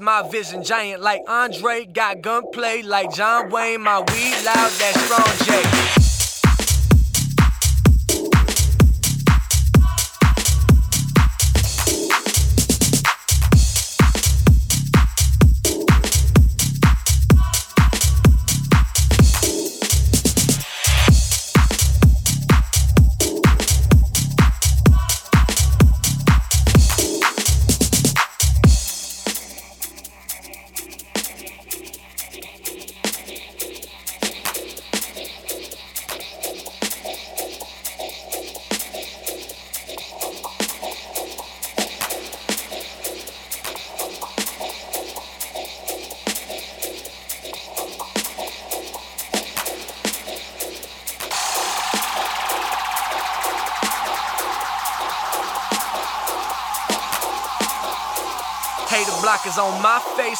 my vision giant like Andre. Got gunplay like John Wayne, my weed loud, that strong J.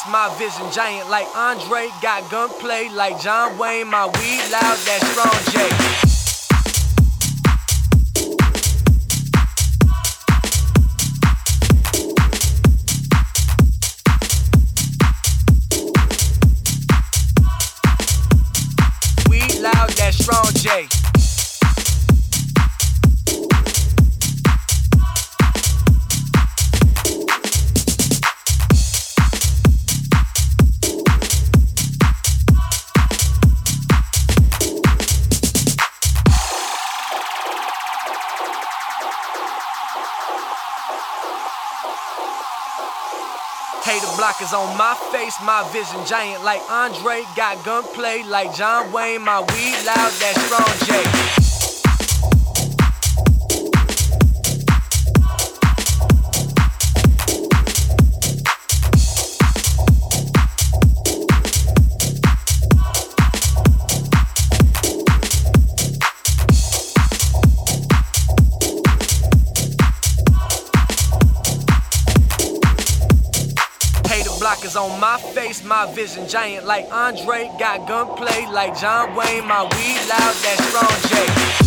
my my vision giant like Andre. Got gunplay like John Wayne, my weed loud, that strong J. face, my vision giant like Andre. Got gunplay like John Wayne, my weed loud, that strong J. on my face, my vision giant like Andre. Got gunplay like John Wayne, my weed loud, that strong J.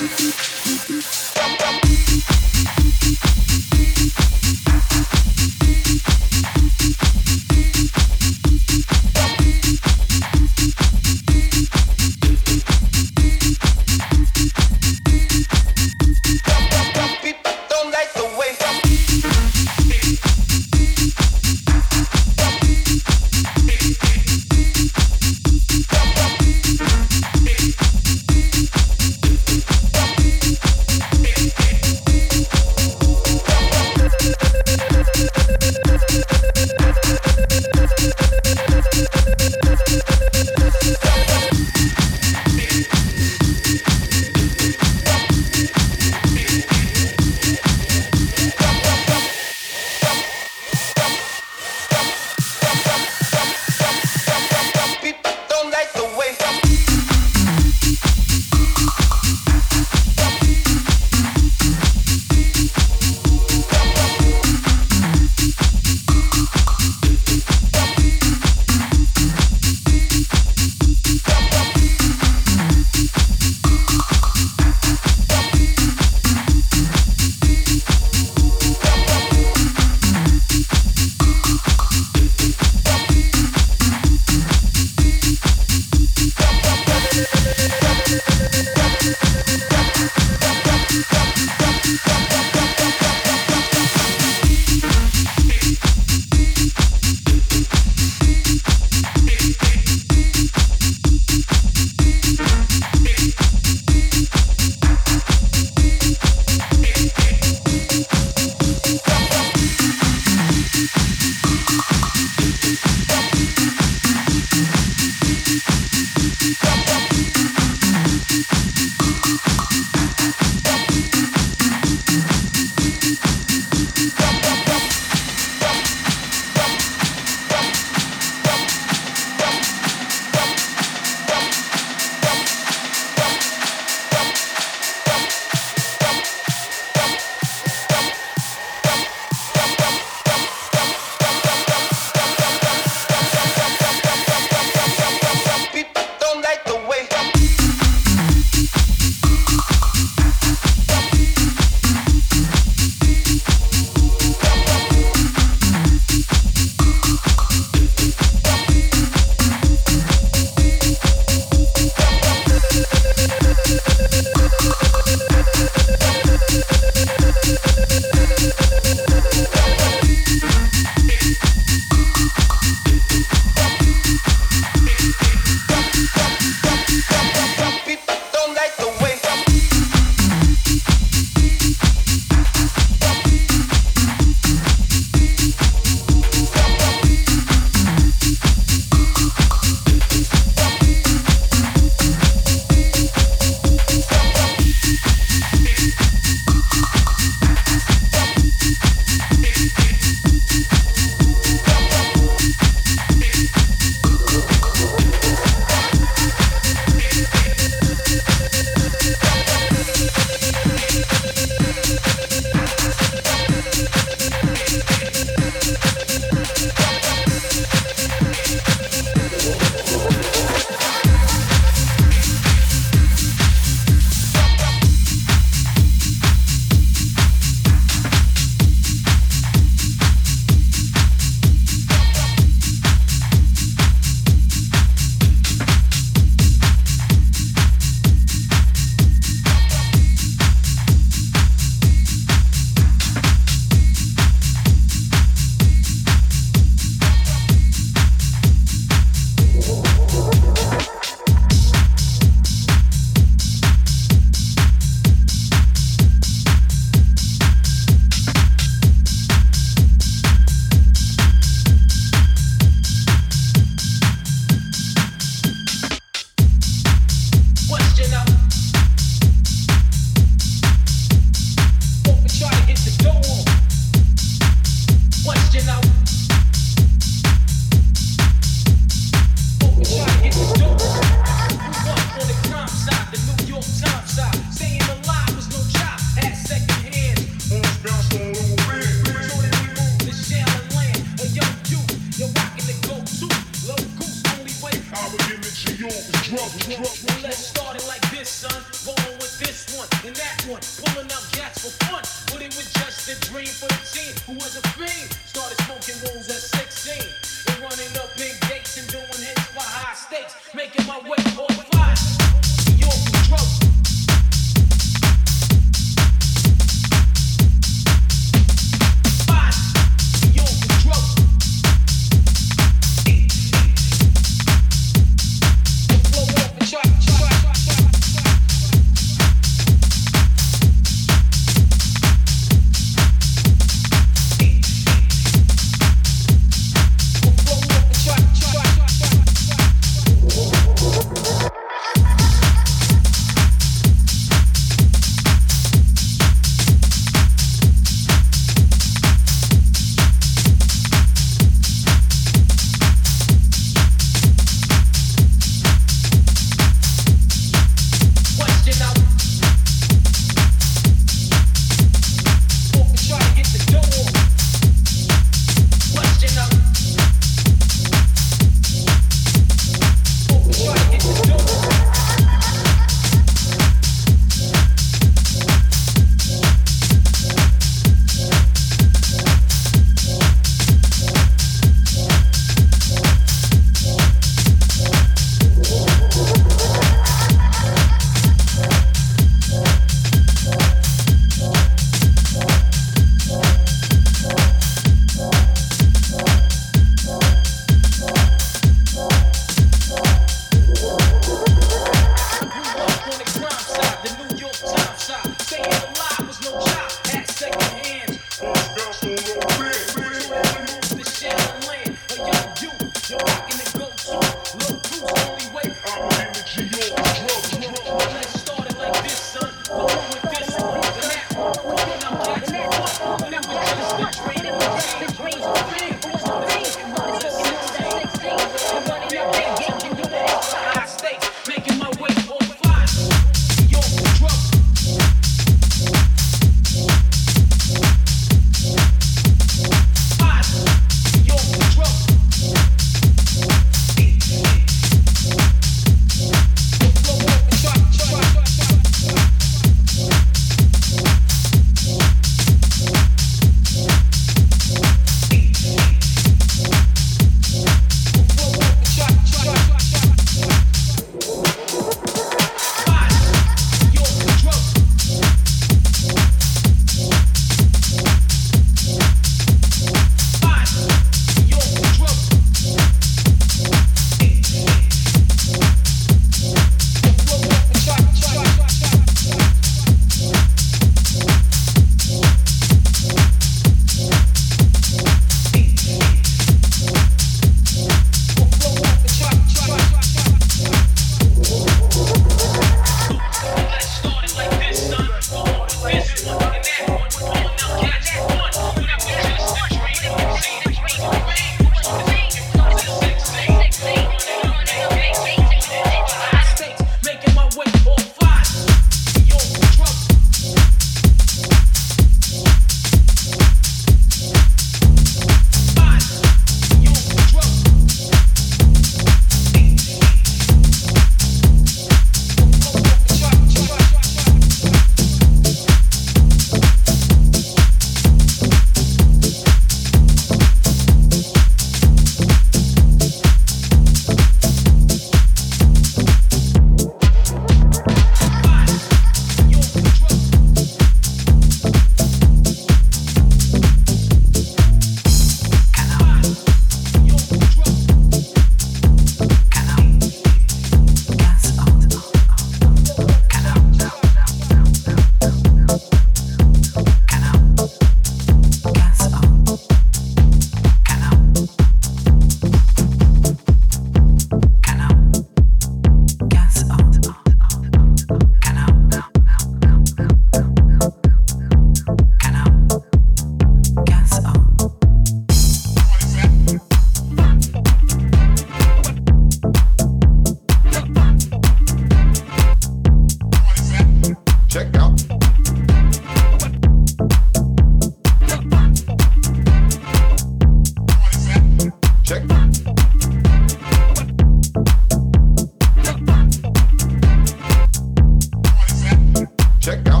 Check out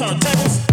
turntables.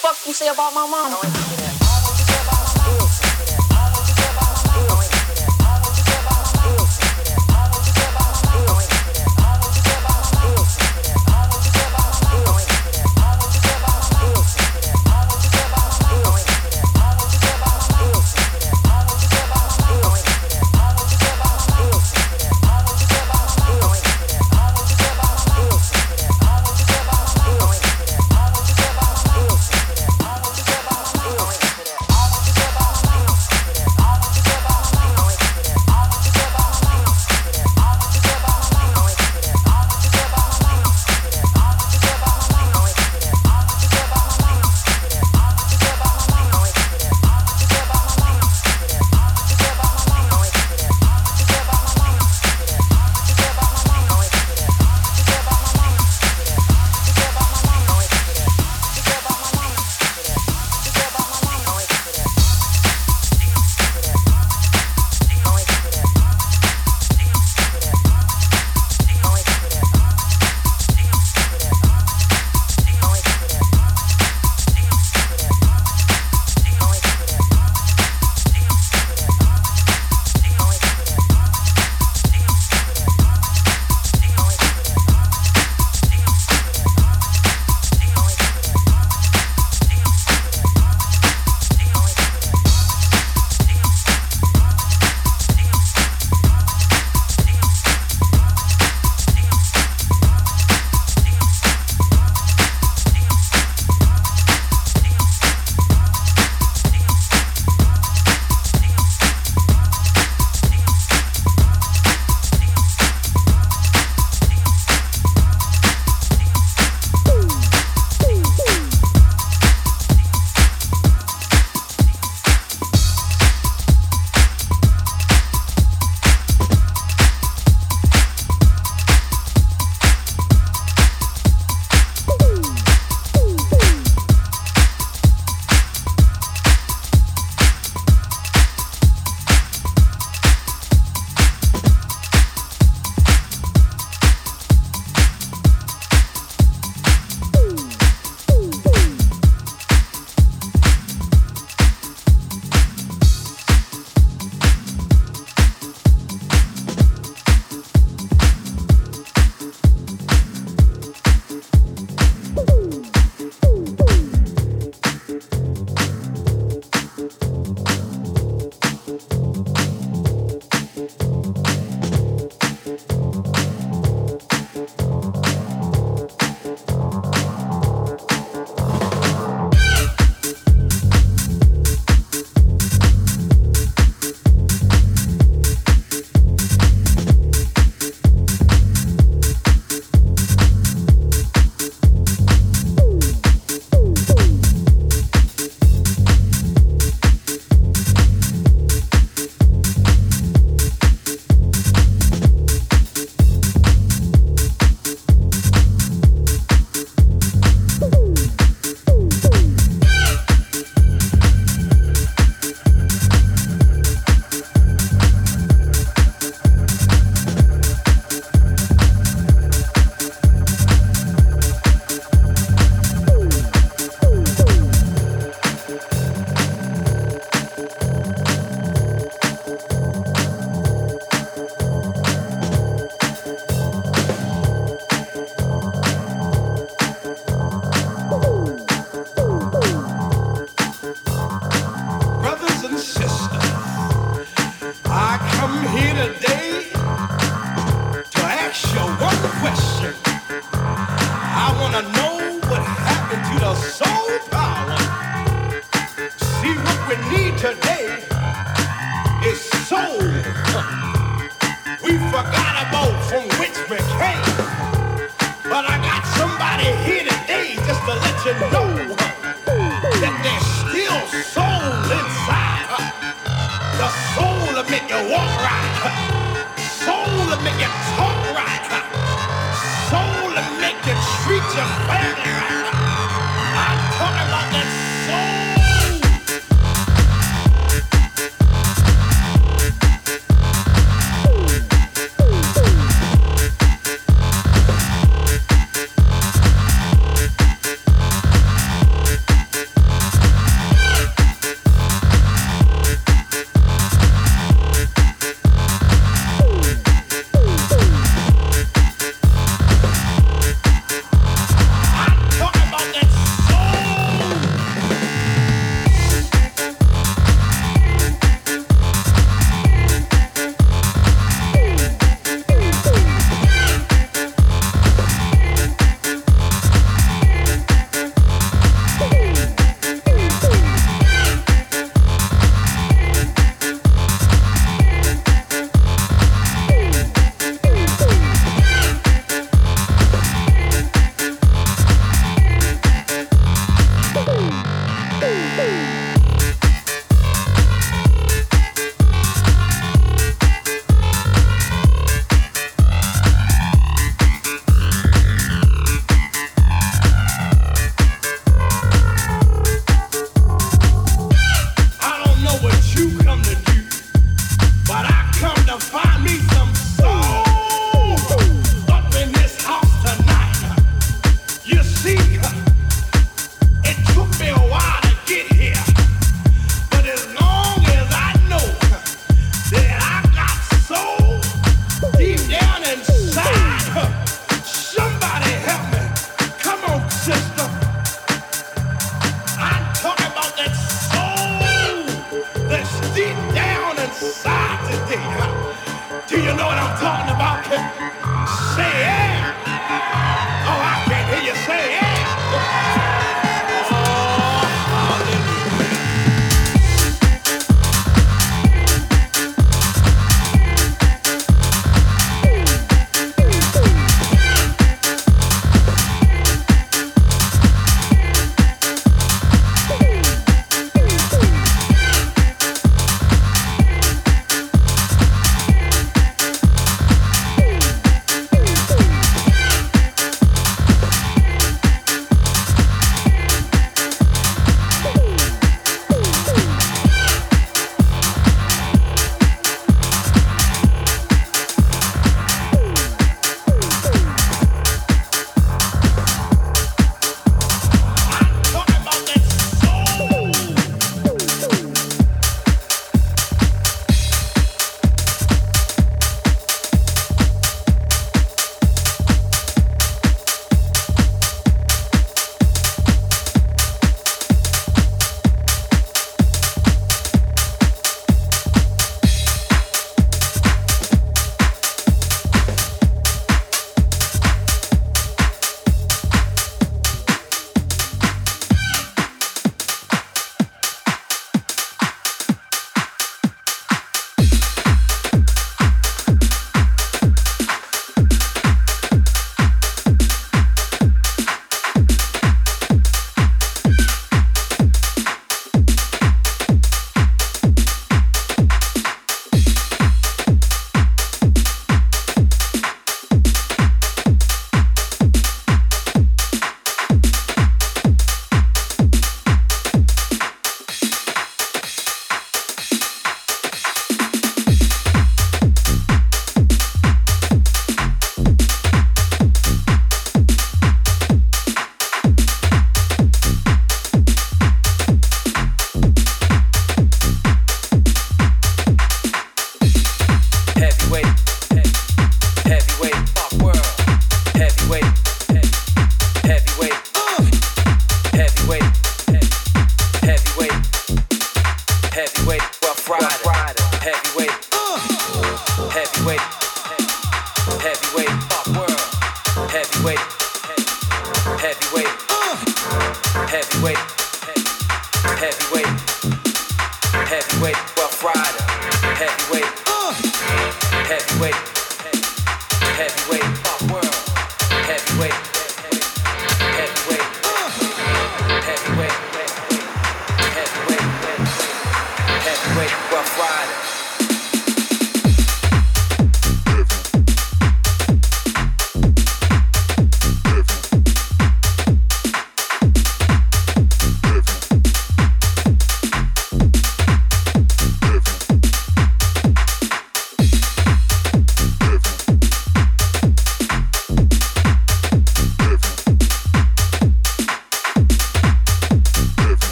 Fuck you say about my mama.